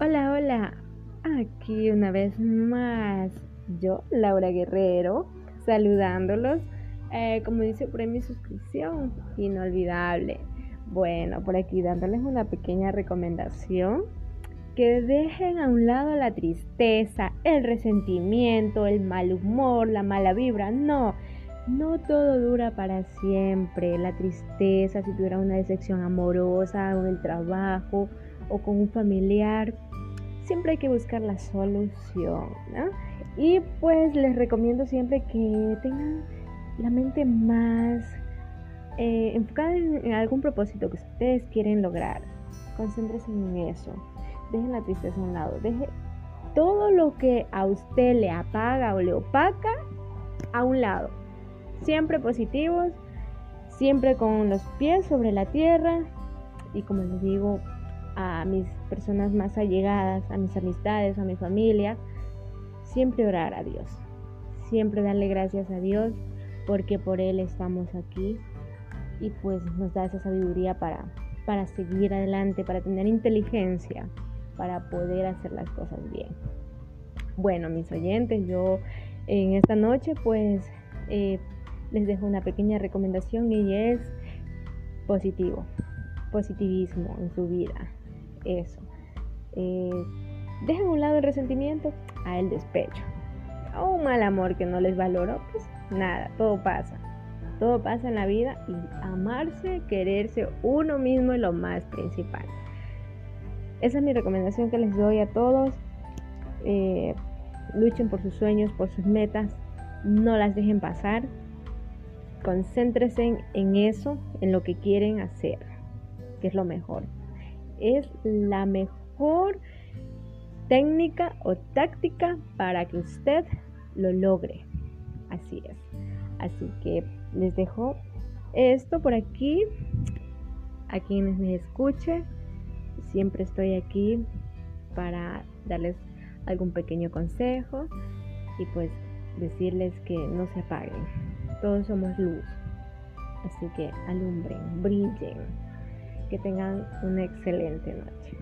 Hola, hola. Aquí una vez más yo, Laura Guerrero, saludándolos. Eh, como dice por mi suscripción, inolvidable. Bueno, por aquí dándoles una pequeña recomendación. Que dejen a un lado la tristeza, el resentimiento, el mal humor, la mala vibra. No, no todo dura para siempre. La tristeza, si tuviera una decepción amorosa o el trabajo o con un familiar, siempre hay que buscar la solución. Y pues les recomiendo siempre que tengan la mente más eh, enfocada en, algún propósito que ustedes quieren lograr. Concéntrense en eso. Dejen la tristeza a un lado. Deje todo lo que a usted le apaga o le opaca a un lado. Siempre positivos, siempre con los pies sobre la tierra y como les digo, a mis personas más allegadas, a mis amistades, a mi familia, siempre orar a Dios, siempre darle gracias a Dios porque por Él estamos aquí y pues nos da esa sabiduría para, para seguir adelante, para tener inteligencia, para poder hacer las cosas bien. Bueno, mis oyentes, yo en esta noche pues eh, les dejo una pequeña recomendación y es positivo, positivismo en su vida eso. Eh, dejen a un lado el resentimiento a el despecho. A un mal amor que no les valoró, pues nada, todo pasa. Todo pasa en la vida y amarse, quererse uno mismo es lo más principal. Esa es mi recomendación que les doy a todos. Eh, luchen por sus sueños, por sus metas. No las dejen pasar. Concéntrense en eso, en lo que quieren hacer, que es lo mejor es la mejor técnica o táctica para que usted lo logre. Así es. Así que les dejo esto por aquí. A quienes me escuchen, siempre estoy aquí para darles algún pequeño consejo y pues decirles que no se apaguen. Todos somos luz. Así que alumbren, brillen. Que tengan una excelente noche.